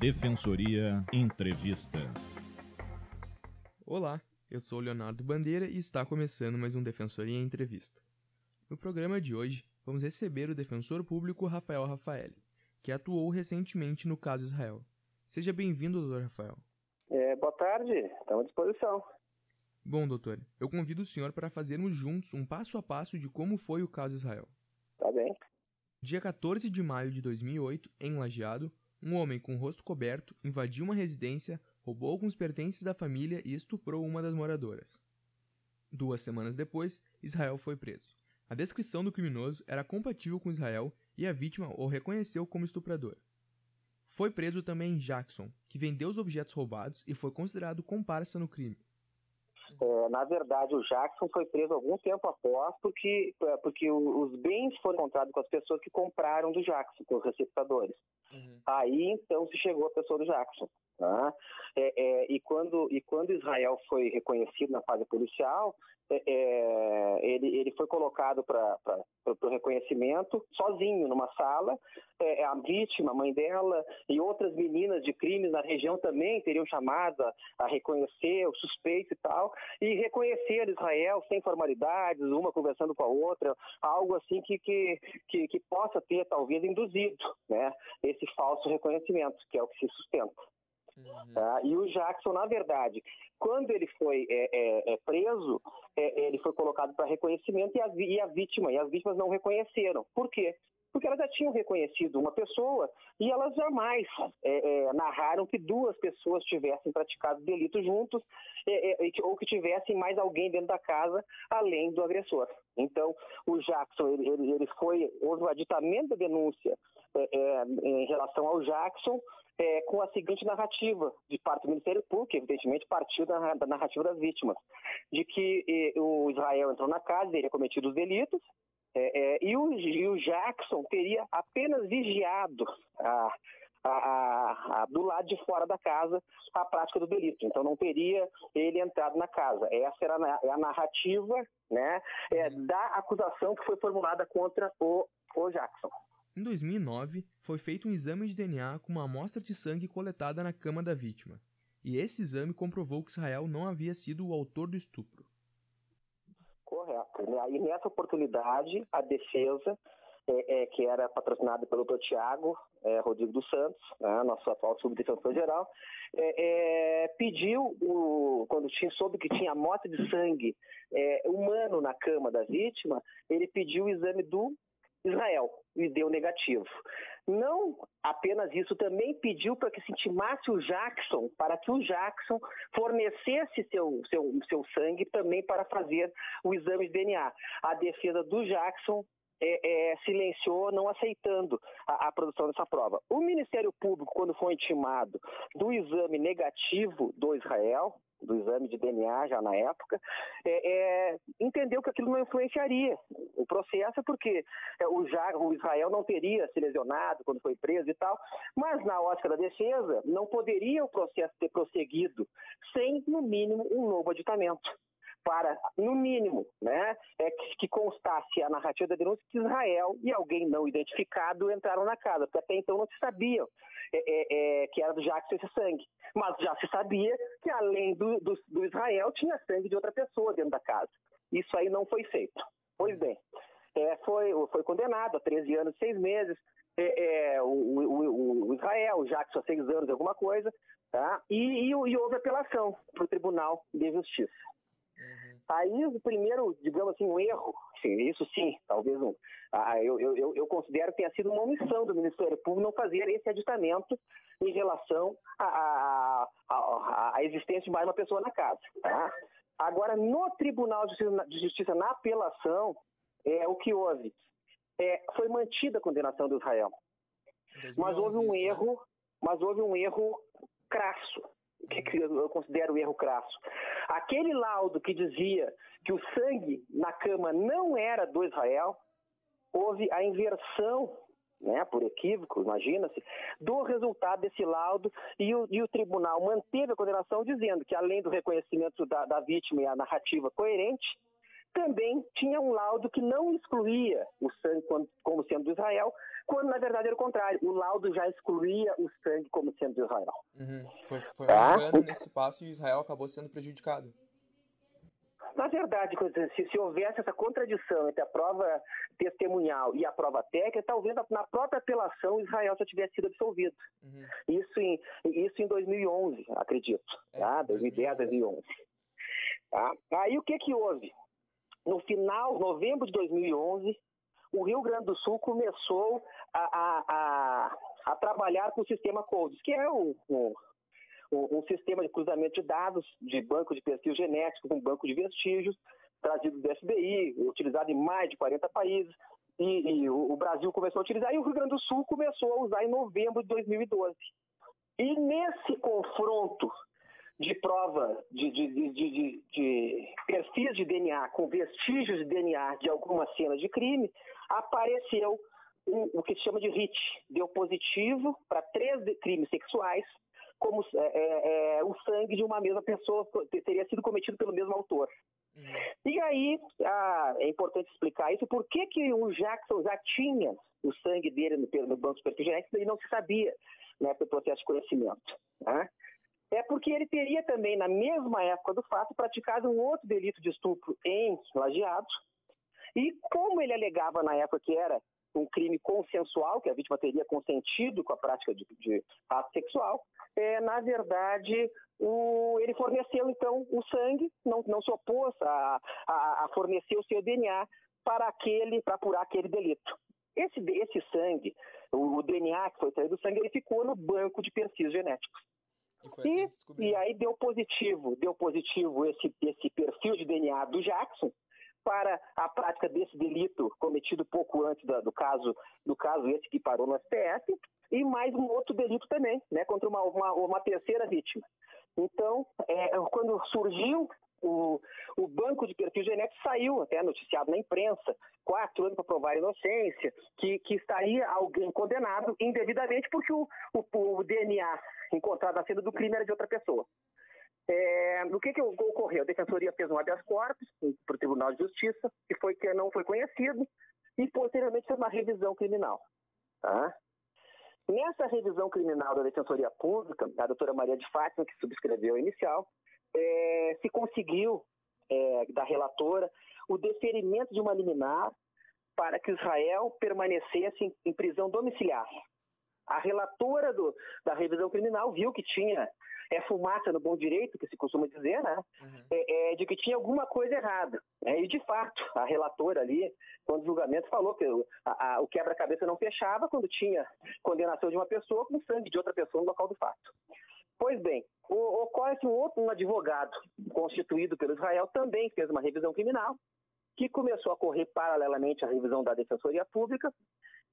Defensoria Entrevista. Olá, eu sou Leonardo Bandeira e está começando mais um Defensoria Entrevista. No programa de hoje, vamos receber o defensor público Rafael Rafaeli, que atuou recentemente no caso Israel. Seja bem-vindo, doutor Rafael. É, boa tarde, estamos à disposição. Bom, doutor, eu convido o senhor para fazermos juntos um passo a passo de como foi o caso Israel. Tá bem. Dia 14 de maio de 2008, em Lajeado, um homem com o rosto coberto invadiu uma residência, roubou alguns pertences da família e estuprou uma das moradoras. Duas semanas depois, Israel foi preso. A descrição do criminoso era compatível com Israel e a vítima o reconheceu como estuprador. Foi preso também Jackson, que vendeu os objetos roubados e foi considerado comparsa no crime. É, na verdade, o Jackson foi preso algum tempo após, porque, é, porque os bens foram encontrados com as pessoas que compraram do Jackson, com os receptadores. Uhum. Aí então se chegou a pessoa do Jackson. Tá? É, é, e, quando, e quando Israel foi reconhecido na fase policial, é, é ele, ele foi colocado para o reconhecimento sozinho numa sala. É, é, a vítima, a mãe dela e outras meninas de crimes na região também teriam chamado a, a reconhecer o suspeito e tal, e reconhecer Israel sem formalidades, uma conversando com a outra, algo assim que, que, que, que possa ter talvez induzido né, esse falso reconhecimento, que é o que se sustenta. Uhum. Tá? E o Jackson, na verdade, quando ele foi é, é, é preso, é, ele foi colocado para reconhecimento e a, e a vítima, e as vítimas não reconheceram. Por quê? Porque elas já tinham reconhecido uma pessoa e elas jamais é, é, narraram que duas pessoas tivessem praticado delito juntos é, é ou que tivessem mais alguém dentro da casa além do agressor. Então, o Jackson, ele, ele, ele foi, houve o aditamento da denúncia é, é, em relação ao Jackson com a seguinte narrativa de parte do Ministério Público, evidentemente partiu da, da narrativa das vítimas, de que o Israel entrou na casa, teria cometido os delitos, é, é, e, o, e, o, Jackson teria apenas vigiado a, a, a, do lado de fora da casa a prática do delito. Então não teria ele entrado na casa. Essa era a, é narrativa né, é, uhum. da acusação que foi formulada contra o, o Jackson. Em 2009, foi feito um exame de DNA com uma amostra de sangue coletada na cama da vítima. E esse exame comprovou que Israel não havia sido o autor do estupro. Correto. Né? E nessa oportunidade, a defesa, é, é, que era patrocinada pelo Dr. Tiago é, Rodrigo dos Santos, né, nosso atual subdefensor geral, é, é, pediu, o, quando tinha, soube que tinha amostra de sangue é, humano na cama da vítima, ele pediu o exame do Israel e deu negativo. Não apenas isso, também pediu para que se intimasse o Jackson, para que o Jackson fornecesse seu, seu, seu sangue também para fazer o exame de DNA. A defesa do Jackson é, é, silenciou, não aceitando a, a, produção dessa prova. O Ministério Público, quando foi intimado do exame negativo do Israel, do exame de DNA já na época, é, é, entendeu que aquilo não influenciaria o processo, porque é, o, o Israel não teria se lesionado quando foi preso e tal, mas na ótica da defesa, não poderia o processo ter prosseguido sem, no mínimo, um novo aditamento para, no mínimo, né, é que, que constasse a narrativa da denúncia que Israel e alguém não identificado entraram na casa, porque até então não se sabia é, é, é, que era do Jackson esse sangue. Mas já se sabia que além do, do, do Israel tinha sangue de outra pessoa dentro da casa. Isso aí não foi feito. Pois bem, é, foi, foi condenado a 13 anos e 6 meses, é, é, o, o, o, Israel, o Jackson a 6 anos alguma coisa, tá? e, e, e houve apelação para o Tribunal de Justiça. Uhum. Aí o primeiro, digamos assim, um erro, isso sim, talvez um, ah, eu, eu, eu considero que tenha sido uma omissão do Ministério Público não fazer esse aditamento em relação à existência de mais uma pessoa na casa. Tá? Agora, no Tribunal de Justiça, de Justiça, na apelação, é, o que houve? É, foi mantida a condenação do Israel. 2011, mas houve um né? erro, né? mas houve um erro crasso o que, que eu considero um erro crasso. Aquele laudo que dizia que o sangue na cama não era do Israel, houve a inversão, né, por equívoco, imagina-se, do resultado desse laudo e o, e o, tribunal manteve a condenação dizendo que, além do reconhecimento da, da vítima e a narrativa coerente, também tinha um laudo que não excluía o sangue como sendo de Israel, quando na verdade era o contrário. O laudo já excluía o sangue como sendo de Israel. Uhum. Foi, foi tá? um nesse passo e Israel acabou sendo prejudicado. Na verdade, se, se, houvesse essa contradição entre a prova testemunhal e a prova técnica, talvez na própria apelação Israel já tivesse sido absolvido. Uhum. Isso, em, isso em 2011, acredito. É, tá? 2010, 2011. Tá? Aí o que, que houve? No final, novembro de 2011, o Rio Grande do Sul começou a, a, a, a trabalhar com o sistema CODES, que é o, o um, sistema de cruzamento de dados de banco de perfil genético com banco de vestígios, trazido do FBI, utilizado em mais de 40 países, e, e o, o, Brasil começou a utilizar, e o Rio Grande do Sul começou a usar em novembro de 2012. E nesse confronto de prova de, de, de, de, perfis de DNA com vestígios de DNA de alguma cena de crime, apareceu um, o que se chama de HIT, deu positivo para três crimes sexuais, como é, é, é, o sangue de uma mesma pessoa teria sido cometido pelo mesmo autor. Uhum. E aí, ah, é importante explicar isso, por que, que o Jackson já tinha o sangue dele no, no banco de perfil genético e não se sabia né, pelo processo de conhecimento. Né? É porque ele teria também, na mesma época do fato, praticado um outro delito de estupro em Lajeado, e como ele alegava na época que era um crime consensual, que a vítima teria consentido com a prática de, de ato sexual, é, na verdade, o, ele forneceu então o sangue, não, não se opôs a, a, a fornecer o seu DNA para aquele, para apurar aquele delito. Esse, esse sangue, o, o DNA que foi traído do sangue, ele ficou no banco de perfis genéticos. E, assim e, aí deu positivo, deu positivo esse, esse perfil de DNA do Jackson, para a prática desse delito cometido pouco antes do, do caso do caso esse que parou no STF e mais um outro delito também, né, contra uma, uma, uma terceira vítima. Então, é, quando surgiu o, o, banco de perfil genético saiu até noticiado na imprensa, quatro anos para provar a inocência, que, que estaria alguém condenado indevidamente porque o, o, o DNA encontrado na cena do crime era de outra pessoa. É, o que, que ocorreu? A Defensoria fez um habeas corpus para o Tribunal de Justiça, que foi que não foi conhecido, e posteriormente fez uma revisão criminal. Tá? Nessa revisão criminal da Defensoria Pública, a doutora Maria de Fátima, que subscreveu a inicial, é, se conseguiu, é, da relatora, o deferimento de uma liminar para que Israel permanecesse em, em prisão domiciliar. A relatora do, da revisão criminal viu que tinha é fumaça no bom direito, que se costuma dizer, né? Uhum. É, é, de que tinha alguma coisa errada. Né? E, de fato, a relatora ali, quando o julgamento falou que o, o quebra-cabeça não fechava quando tinha condenação de uma pessoa com sangue de outra pessoa no local do fato. Pois bem, ocorre que um outro um advogado constituído pelo Israel também fez uma revisão criminal, que começou a correr paralelamente à revisão da Defensoria Pública,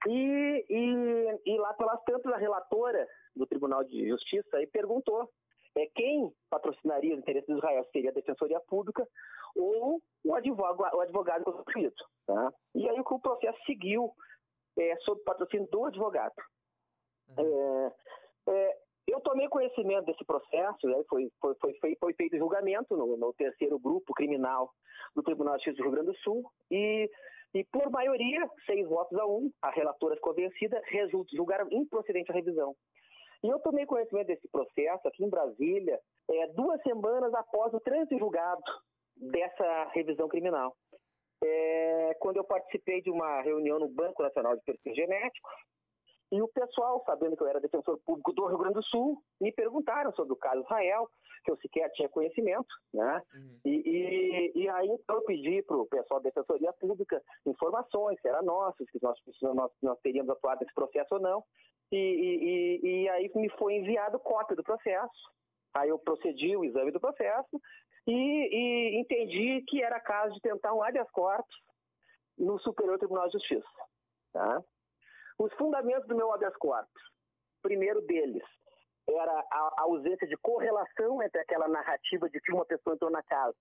e, e, e lá pelas tantas a relatora do Tribunal de Justiça aí perguntou é, quem patrocinaria os interesses de Israel seria a Defensoria Pública ou o advogado, o advogado constituído. Tá? E aí o processo seguiu é, sob patrocínio do advogado. Uhum. É, é, eu tomei conhecimento desse processo, né, foi, foi, foi, foi, feito julgamento no, no, terceiro grupo criminal do Tribunal de Justiça do Rio Grande do Sul e, e por maioria, seis votos a um, a relatora ficou vencida, julgaram improcedente a revisão. E eu tomei conhecimento desse processo aqui em Brasília é, duas semanas após o trânsito julgado dessa revisão criminal. É, quando eu participei de uma reunião no Banco Nacional de Perfil Genético, e o pessoal, sabendo que eu era defensor público do Rio Grande do Sul, me perguntaram sobre o caso Israel, que eu sequer tinha conhecimento, né? Uhum. E, e, e, aí então eu pedi para o pessoal da Defensoria Pública informações, se era nosso, se nós, nós, nós teríamos atuado nesse processo ou não. E, e, e aí me foi enviado cópia do processo. Aí eu procedi o exame do processo e, e entendi que era caso de tentar um habeas corpus no Superior Tribunal de Justiça. Tá? Os fundamentos do meu habeas corpus, primeiro deles, era a ausência de correlação entre aquela narrativa de que uma pessoa entrou na casa,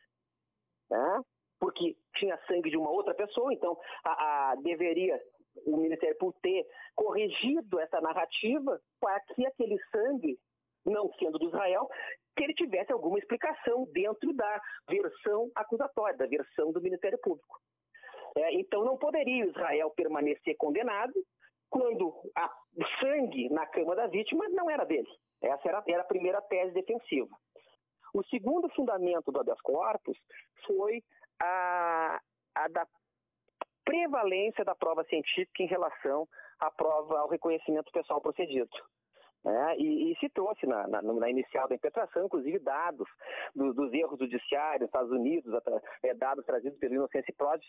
né? porque tinha sangue de uma outra pessoa, então a, a deveria o Ministério Público ter corrigido essa narrativa para que aquele sangue, não sendo do Israel, que ele tivesse alguma explicação dentro da versão acusatória, da versão do Ministério Público. É, então não poderia Israel permanecer condenado quando o sangue na cama da vítima não era dele. Essa era, era a primeira tese defensiva. O segundo fundamento do habeas corpus foi a, a da prevalência da prova científica em relação à prova, ao reconhecimento pessoal procedido. É, e, e, se trouxe na, na, na, inicial da impetração, inclusive, dados do, dos erros judiciários nos Estados Unidos, é, dados trazidos pelo Innocence Project,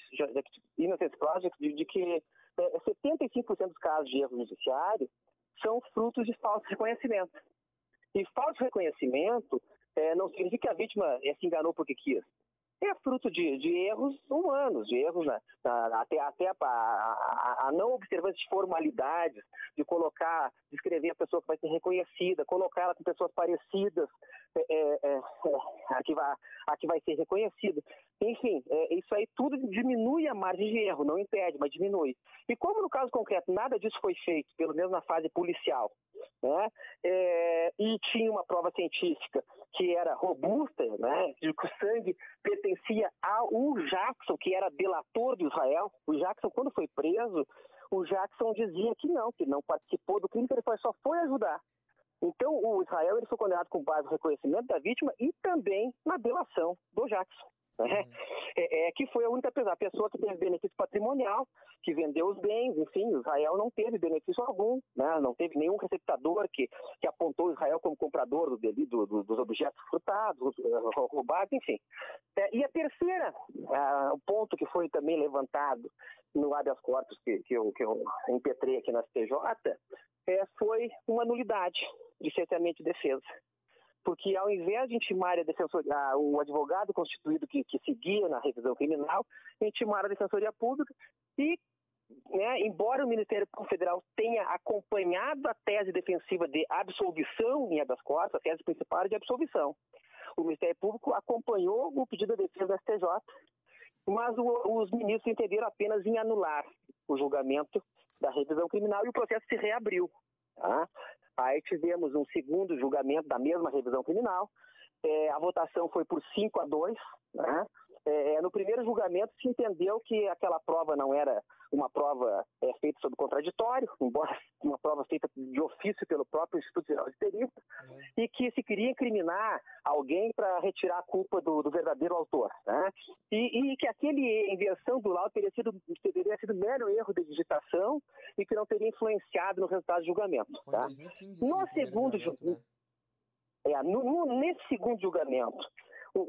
Innocence Project de, de que é, 75% dos casos de erro judiciário são frutos de falso reconhecimento. E falso reconhecimento é, não significa que a vítima é, se enganou porque quis é fruto de, de erros humanos, de erros na, na, até, até a, a, a, não observância de formalidades, de colocar, de escrever a pessoa que vai ser reconhecida, colocar ela com pessoas parecidas, é, é, é, a, que vai, a que vai ser reconhecida. Enfim, é, isso aí tudo diminui a margem de erro, não impede, mas diminui. E como no caso concreto nada disso foi feito, pelo menos na fase policial, né, é, e tinha uma prova científica que era robusta, né, de que o sangue pertencia ao Jackson, que era delator de Israel. O Jackson, quando foi preso, o Jackson dizia que não, que não participou do crime, que ele só foi ajudar. Então, o Israel ele foi condenado com base no reconhecimento da vítima e também na delação do Jackson. É, é, que foi a única pessoa, a pessoa que teve benefício patrimonial, que vendeu os bens, enfim, Israel não teve benefício algum, né? não teve nenhum receptador que, que apontou Israel como comprador do, do, do, dos objetos furtados, eh, roubados, enfim. É, e a terceira, o ponto que foi também levantado no habeas corpus que, que, eu, que eu impetrei aqui na STJ, é, foi uma nulidade de cerceamento de defesa porque ao invés de intimar a defensoria, o advogado constituído que, que seguia na revisão criminal, intimar a defensoria pública e né, embora o Ministério Público Federal tenha acompanhado a tese defensiva de absolvição em habeas corpus, a tese principal de absolvição. O Ministério Público acompanhou o pedido da defesa da STJ, mas o, os ministros entenderam apenas em anular o julgamento da revisão criminal e o processo se reabriu. Tá? Aí tivemos um segundo julgamento da mesma revisão criminal. É, a votação foi por 5 a 2. Né? É, no primeiro julgamento se entendeu que aquela prova não era uma prova é, feita sob contraditório, embora uma prova feita de ofício pelo próprio Instituto Geral de Perícia, uhum. e que se queria incriminar alguém para retirar a culpa do, do verdadeiro autor. Né? E, e, que aquele inversão do laudo teria sido, teria sido mero erro de digitação e que não teria influenciado no resultado do julgamento. Foi tá? 2015, no segundo julgamento, né? é, no, no, nesse segundo julgamento,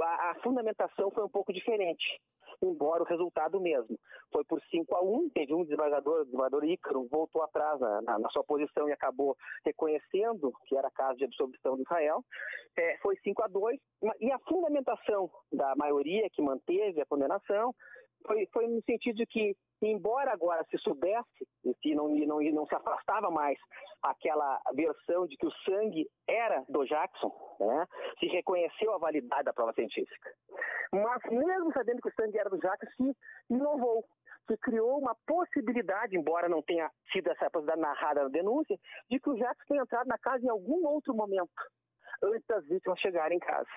a, a fundamentação foi um pouco diferente embora o resultado mesmo. Foi por 5 a 1 teve um desembargador, o desembargador Ícaro, voltou atrás na, na, na, sua posição e acabou reconhecendo que era caso de absolvição de Israel. É, foi 5 a 2 e a fundamentação da maioria que manteve a condenação foi, foi no sentido de que, embora agora se soubesse e não, não, não se afastava mais aquela versão de que o sangue era do Jackson, né, se reconheceu a validade da prova científica. Mas, mesmo sabendo que o sangue era do Jackson, se inovou, se criou uma possibilidade, embora não tenha sido essa possibilidade narrada na denúncia, de que o Jackson tenha entrado na casa em algum outro momento, antes das vítimas chegarem em casa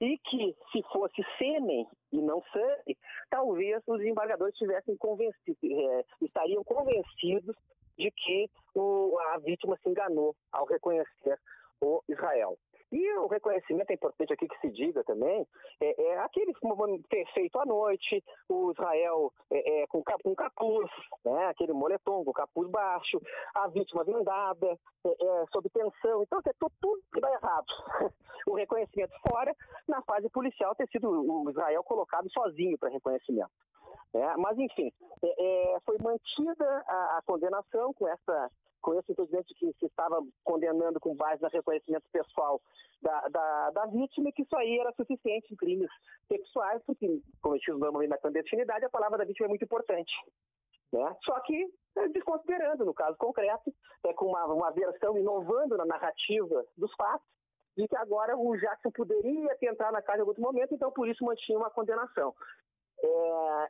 e que se fosse sêmen e não sangue, talvez os embargadores tivessem convencido, é, estariam convencidos de que o, a vítima se enganou ao reconhecer o Israel. E o reconhecimento é importante aqui que se diga também, é, é aquele feito à noite, o Israel é, é, com, com capuz, né, aquele moletom com capuz baixo, a vítima vendada, é, é, sob tensão. Então, é tudo, tudo que dá errado. o reconhecimento fora, na fase policial, ter sido o Israel colocado sozinho para reconhecimento. É, mas, enfim, é, foi mantida a, a, condenação com essa com esse entendimento que se estava condenando com base no reconhecimento pessoal da, da, da, vítima e que isso aí era suficiente em crimes sexuais, porque cometidos normalmente na clandestinidade, a palavra da vítima é muito importante. Né? Só que é, desconsiderando, no caso concreto, é, com uma, uma versão inovando na narrativa dos fatos, de que agora o Jackson poderia ter entrado na casa em algum momento, então por isso mantinha uma condenação. É,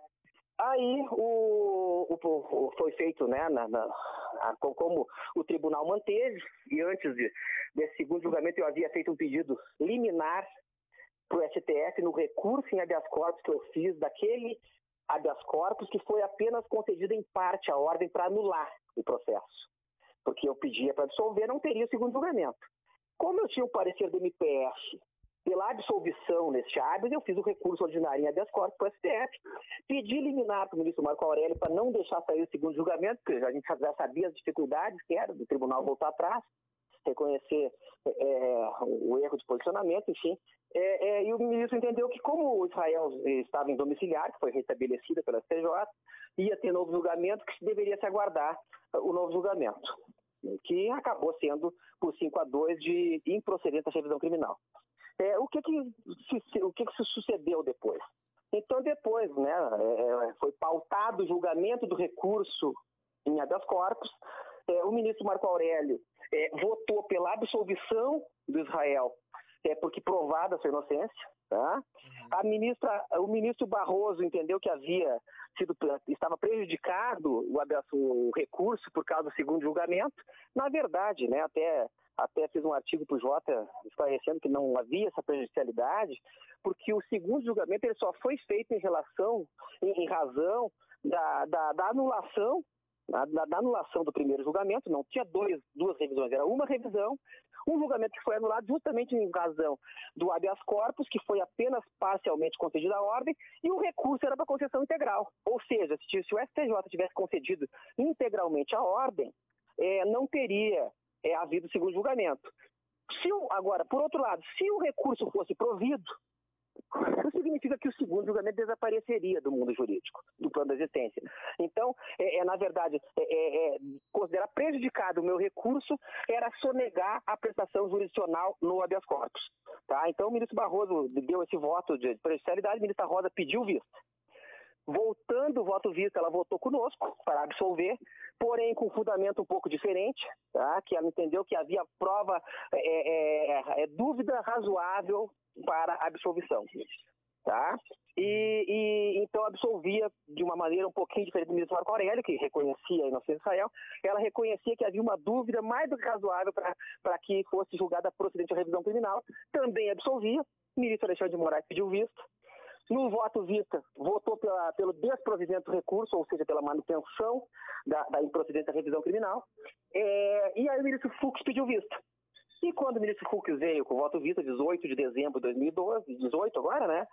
Aí o, o, o, foi feito, né, na, na, a, como o tribunal manteve, e antes de, desse segundo julgamento eu havia feito um pedido liminar para o STF no recurso em habeas corpus que eu fiz daquele habeas corpus que foi apenas concedido em parte a ordem para anular o processo. Porque eu pedia para absolver, não teria o segundo julgamento. Como eu tinha o parecer do MPF pela absolvição neste habeas, eu fiz o recurso ordinário em habeas corpus para o STF, pedi liminar para o ministro Marco Aurélio para não deixar sair o segundo julgamento, porque a gente já sabia as dificuldades que era do tribunal voltar atrás, reconhecer é, o erro de posicionamento, enfim. É, é, e o ministro entendeu que, como Israel estava em domiciliar, que foi restabelecida pela STJ, ia ter novo julgamento, que deveria se aguardar o novo julgamento, que acabou sendo por 5 a 2 de improcedente da revisão criminal. É, o que que se, o que que se sucedeu depois? Então depois, né, é, é, foi pautado o julgamento do recurso em habeas corpus. É, o ministro Marco Aurélio é, votou pela absolvição do Israel, é, porque provada sua inocência. Tá? Uhum. A ministra, o ministro Barroso entendeu que havia sido estava prejudicado o, o recurso por causa do segundo julgamento. Na verdade, né, até até fiz um artigo para o Jota esclarecendo que não havia essa prejudicialidade, porque o segundo julgamento ele só foi feito em relação, em, em razão da, da, da anulação da, da, anulação do primeiro julgamento, não tinha dois, duas revisões, era uma revisão, um julgamento que foi anulado justamente em razão do habeas corpus, que foi apenas parcialmente concedido à ordem, e o recurso era para concessão integral. Ou seja, se, se o STJ tivesse concedido integralmente a ordem, é, não teria é, havido segundo julgamento. Se o, agora, por outro lado, se o recurso fosse provido, isso significa que o segundo julgamento desapareceria do mundo jurídico, do plano da existência. Então, é, é na verdade, é, é, é, considerar prejudicado o meu recurso era sonegar a prestação jurisdicional no habeas corpus. Tá? Então, o ministro Barroso deu esse voto de prejudicialidade, a ministra Rosa pediu visto. Voltando o voto visto, ela votou conosco para absolver, porém com fundamento um pouco diferente, tá? que ela entendeu que havia prova, é, é, é, dúvida razoável para absolvição. Tá? E, e, então absolvia de uma maneira um pouquinho diferente do ministro Marco Aurélio, que reconhecia a inocência de Israel, ela reconhecia que havia uma dúvida mais do que razoável para que fosse julgada procedente a revisão criminal, também absolvia, o ministro Alexandre de Moraes pediu visto, no voto vista, votou pela, pelo desprovimento do recurso, ou seja, pela manutenção da, da improcedência da revisão criminal, é, e aí o ministro Fux pediu vista. E quando o ministro Fux veio com o voto vista, 18 de dezembro de 2012, 18 agora, né?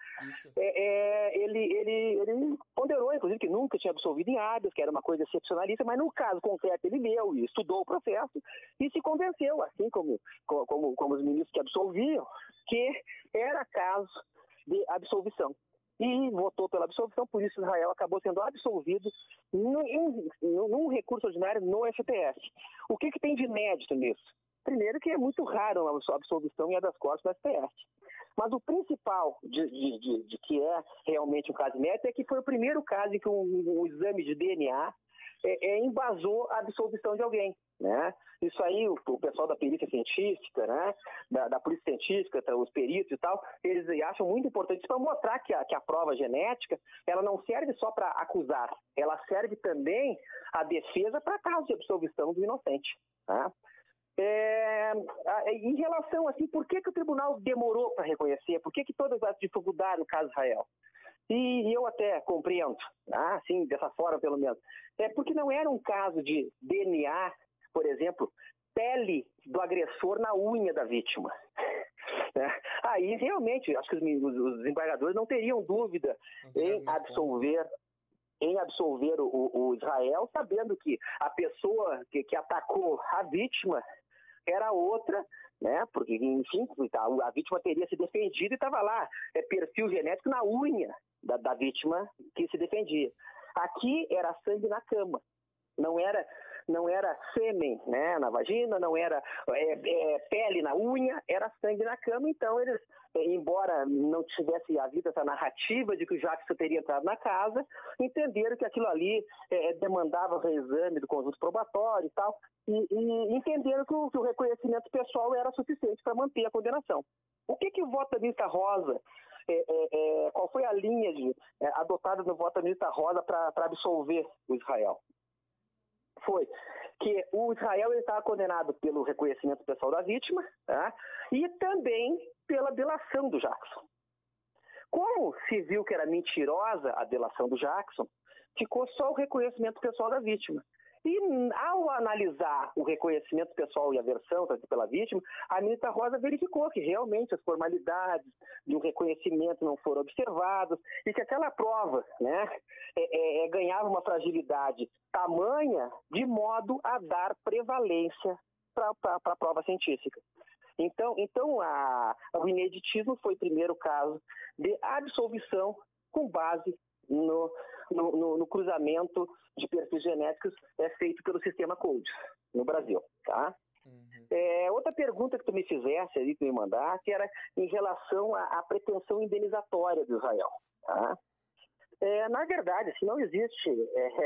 É, é, ele, ele, ele ponderou, inclusive, que nunca tinha absolvido em hábitos, que era uma coisa excepcionalista, mas no caso concreto ele leu e estudou o processo e se convenceu, assim como, como, como os ministros que absolviam, que era caso de absolvição. E votou pela absolvição, por isso Israel acabou sendo absolvido num, num recurso ordinário no STF. O que, que tem de inédito nisso? Primeiro que é muito raro a absolvição em habeas corpus do STF. Mas o principal de, de, de, de, que é realmente um caso inédito é que foi o primeiro caso em que um, um exame de DNA é, é, embasou a absolvição de alguém. Né? Isso aí, o, o, pessoal da perícia científica, né? da, da polícia científica, tá, os peritos e tal, eles acham muito importante para mostrar que a, que a prova genética ela não serve só para acusar, ela serve também a defesa para caso de absolvição do inocente. Né? É, em relação assim, por que, que o tribunal demorou para reconhecer? Por que, que todas as dificuldades no caso Israel? E eu até compreendo, ah, assim, dessa forma pelo menos. É porque não era um caso de DNA, por exemplo, pele do agressor na unha da vítima. É. Aí realmente, acho que os, os desembargadores não teriam dúvida não em absolver em absolver o, o, Israel, sabendo que a pessoa que, que atacou a vítima era outra né? Porque, enfim, tá, a vítima teria se defendido e estava lá, é perfil genético na unha da, da vítima que se defendia. Aqui era sangue na cama, não era não era sêmen né, na vagina, não era é, é, pele na unha, era sangue na cama. Então, eles, é, embora não tivesse havido essa narrativa de que o Jackson teria entrado na casa, entenderam que aquilo ali é, demandava o reexame do conjunto probatório e tal, e, e entenderam que o, que o, reconhecimento pessoal era suficiente para manter a condenação. O que, que o voto da rosa é, é, é, qual foi a linha de, é, adotada no voto da ministra Rosa para absolver o Israel? Foi que o Israel estava condenado pelo reconhecimento pessoal da vítima tá? e também pela delação do Jackson. Como se viu que era mentirosa a delação do Jackson, ficou só o reconhecimento pessoal da vítima. E ao analisar o reconhecimento pessoal e a versão pela vítima, a ministra Rosa verificou que realmente as formalidades de um reconhecimento não foram observadas e que aquela prova né, é, é, é ganhava uma fragilidade tamanha de modo a dar prevalência para a prova científica. Então, então a, o ineditismo foi o primeiro caso de absolvição com base no, no, no, no cruzamento de perfis genéticos é feito pelo sistema CODES no Brasil, tá? Uhum. É, outra pergunta que tu me fizesse ali, que me mandasse, era em relação à, à pretensão indenizatória do Israel, tá? É, na verdade, assim, não existe é,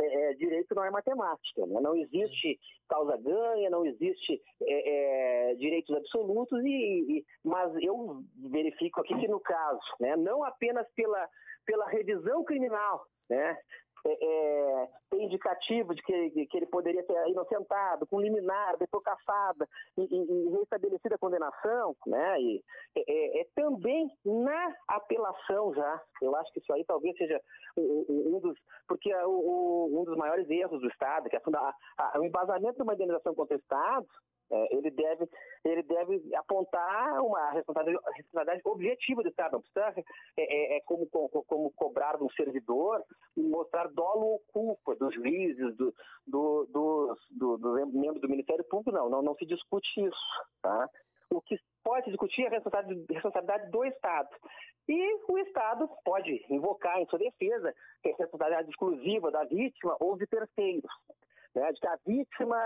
é, é direito não é matemática, né? não existe causa ganha, não existe é, direitos absolutos e, e, mas eu verifico aqui que no caso, né, não apenas pela pela revisão criminal, né? É, é, tem indicativo de que, que ele poderia ser inocentado, com liminar, depois caçada e, e, e restabelecida a condenação, né? E, é, é, é, também na apelação já. Eu acho que isso aí talvez seja um, dos. Porque o, o, um dos maiores erros do Estado, que é a, a, o embasamento de uma indenização Estado, é, ele, deve, ele deve apontar uma responsabilidade, responsabilidade objetiva do Estado. Não precisa é, é, é como, como, como, cobrar de um servidor e mostrar dolo ou culpa dos juízes, do, do, do, do, do membro do Ministério Público. Não, não, não se discute isso. Tá? O que pode discutir é a responsabilidade, do Estado. E o Estado pode invocar em sua defesa que é responsabilidade exclusiva da vítima ou de terceiros né, de que a vítima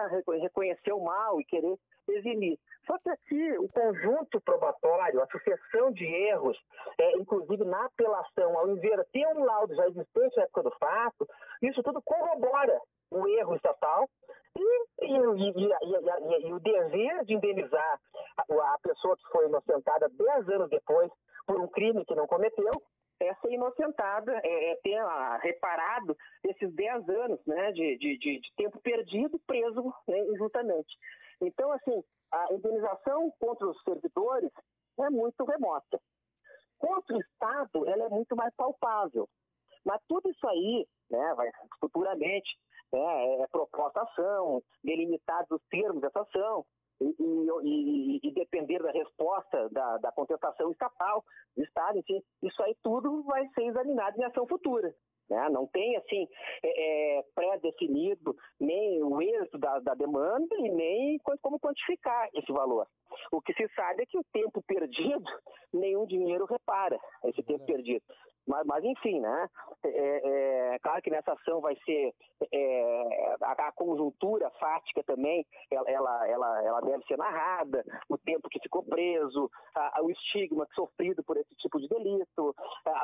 reconheceu mal e querer eximir. Só que aqui o conjunto probatório, a sucessão de erros, é, inclusive na apelação, ao inverter um laudo já existente na época do fato, isso tudo corrobora o erro estatal e, e, e, e, o dever de indenizar a, a pessoa que foi inocentada 10 anos depois por um crime que não cometeu, é ser inocentada, é, é ter ah, reparado esses 10 anos né, de, de, de, tempo perdido, preso né, injustamente. Então, assim, a indenização contra os servidores é muito remota. Contra o Estado, ela é muito mais palpável. Mas tudo isso aí, né, vai futuramente, né, é proposta ação, delimitados os termos dessa ação, e, e, e, depender da resposta da, da contestação estatal, do Estado, enfim, isso aí tudo vai ser examinado em ação futura. Né? Não tem, assim, é, é, pré-definido nem o êxito da, da, demanda e nem como quantificar esse valor. O que se sabe é que o tempo perdido, nenhum dinheiro repara esse tempo perdido. Mas, mas enfim, né? É, é, é, claro que nessa ação vai ser é, a, a, conjuntura fática também, ela, ela, ela, ela, deve ser narrada, o tempo que ficou preso, a, o estigma sofrido por esse tipo de delito,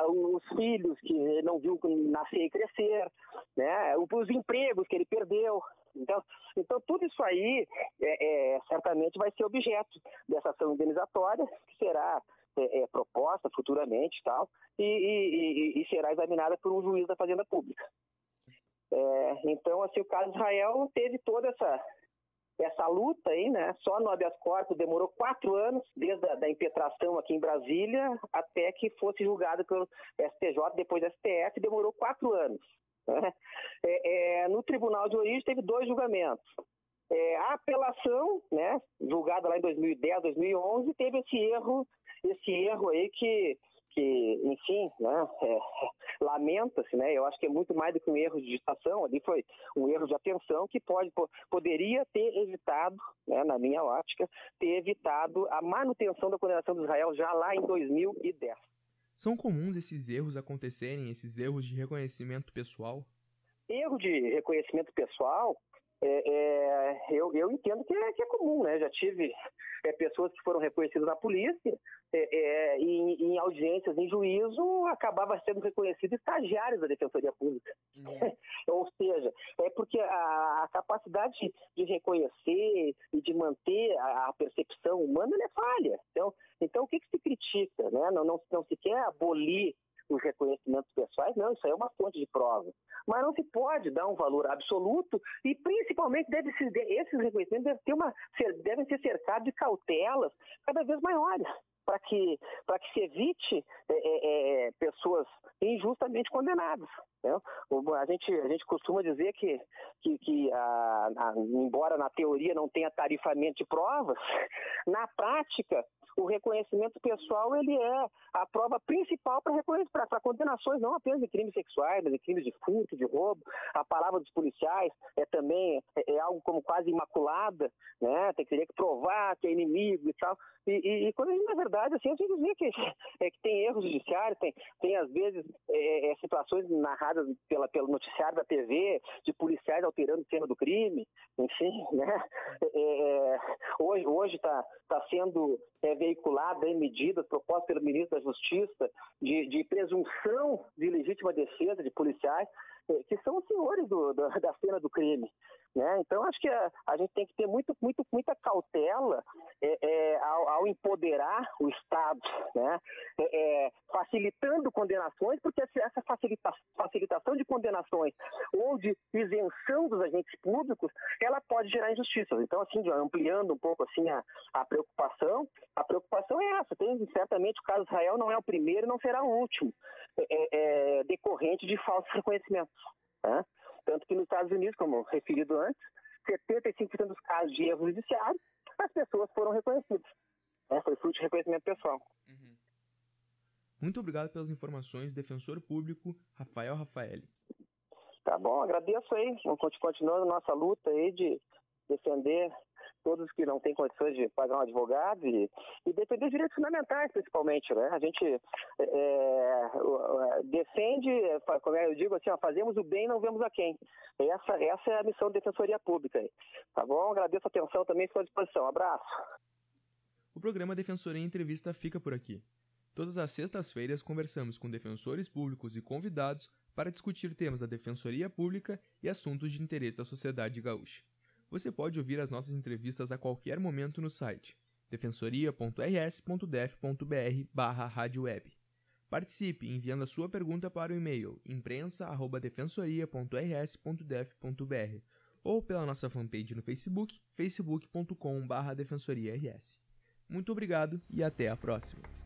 os filhos que não viu nascer e crescer, né? os empregos que ele perdeu. Então, então tudo isso aí é, é, certamente vai ser objeto dessa ação indenizatória, que será é, é, proposta futuramente tal, e, e, e, será examinada por um juiz da Fazenda Pública. É, então, assim, o caso Israel teve toda essa, essa luta aí, né? Só no habeas corpus demorou quatro anos, desde a da impetração aqui em Brasília até que fosse julgado pelo STJ, depois do STF, demorou quatro anos. Né? É, é, no Tribunal de Origem teve dois julgamentos. É, a apelação, né, julgada lá em 2010, 2011, teve esse erro esse erro aí que, que enfim, né, é, lamenta-se, né, eu acho que é muito mais do que um erro de digitação, ali foi um erro de atenção que pode, poderia ter evitado, né, na minha ótica, ter evitado a manutenção da condenação de Israel já lá em 2010. São comuns esses erros acontecerem, esses erros de reconhecimento pessoal? Erro de reconhecimento pessoal é, é, eu, eu entendo que é, que é comum, né? Já tive é, pessoas que foram reconhecidas na polícia é, é, e em audiências em juízo acabava sendo reconhecido estagiários da Defensoria Pública. Uhum. Ou seja, é porque a, a, capacidade de reconhecer e de manter a, a percepção humana é falha. Então, então o que, que se critica? Né? Não, não, não se quer abolir os reconhecimentos pessoais, não, isso aí é uma fonte de prova. Mas não se pode dar um valor absoluto e, principalmente, deve -se, esses reconhecimentos devem, ter uma, devem ser cercados de cautelas cada vez maiores para que, que se evite é, é, é, pessoas injustamente condenadas. A, gente, a gente costuma dizer que, que, que a, a, embora na teoria não tenha tarifamento de provas, na prática o reconhecimento pessoal ele é a prova principal para condenações, não apenas de crimes sexuais, mas de crimes de furto, de roubo. A palavra dos policiais é também é, é algo como quase imaculada, né? Tem que que provar que é inimigo e tal. E, e, e quando a gente, na verdade, assim, a gente dizer que, é, que tem erros judiciários, tem, tem às vezes é, é, situações narradas pela, pelo noticiário da TV, de policiais alterando cena do crime, enfim, né? É, é hoje está tá sendo é, veiculada em medidas propostas pelo ministro da Justiça de, de presunção de legítima defesa de policiais, é, que são os senhores do, do, da cena do crime. Né? Então, acho que a, a, gente tem que ter muito, muito, muita cautela é, é, ao, ao, empoderar o Estado, né? É, é facilitando condenações, porque essa facilita, facilitação de condenações ou de isenção dos agentes públicos, ela pode gerar injustiças. Então, assim, ampliando um pouco assim a, a preocupação, a preocupação é essa. Tem, certamente o caso Israel não é o primeiro e não será o último, é, é, decorrente de falsos reconhecimentos. Né? Tanto que nos Estados Unidos, como referido antes, 75% dos casos de erro judiciário, as pessoas foram reconhecidas. Né? Foi fruto de reconhecimento pessoal. Uhum. Muito obrigado pelas informações, defensor público Rafael Rafaeli. Tá bom, agradeço aí. Continuando nossa luta aí de defender todos que não têm condições de pagar um advogado e, e defender direitos fundamentais, principalmente. Né? A gente é, é defende, como eu digo assim, ó, fazemos o bem não vemos a quem. Essa, essa é a missão da Defensoria Pública. Tá bom? Agradeço a atenção também, estou à disposição. abraço. O programa Defensoria Entrevista fica por aqui. Todas as sextas-feiras conversamos com defensores públicos e convidados para discutir temas da Defensoria Pública e assuntos de interesse da sociedade gaúcha. Você pode ouvir as nossas entrevistas a qualquer momento no site defensoria.rs.def.br barra Participe enviando a sua pergunta para o e-mail imprensa.defensoria.rs.def.br ou pela nossa fanpage no Facebook, facebook.com.br defensoriaRS. Muito obrigado e até a próxima!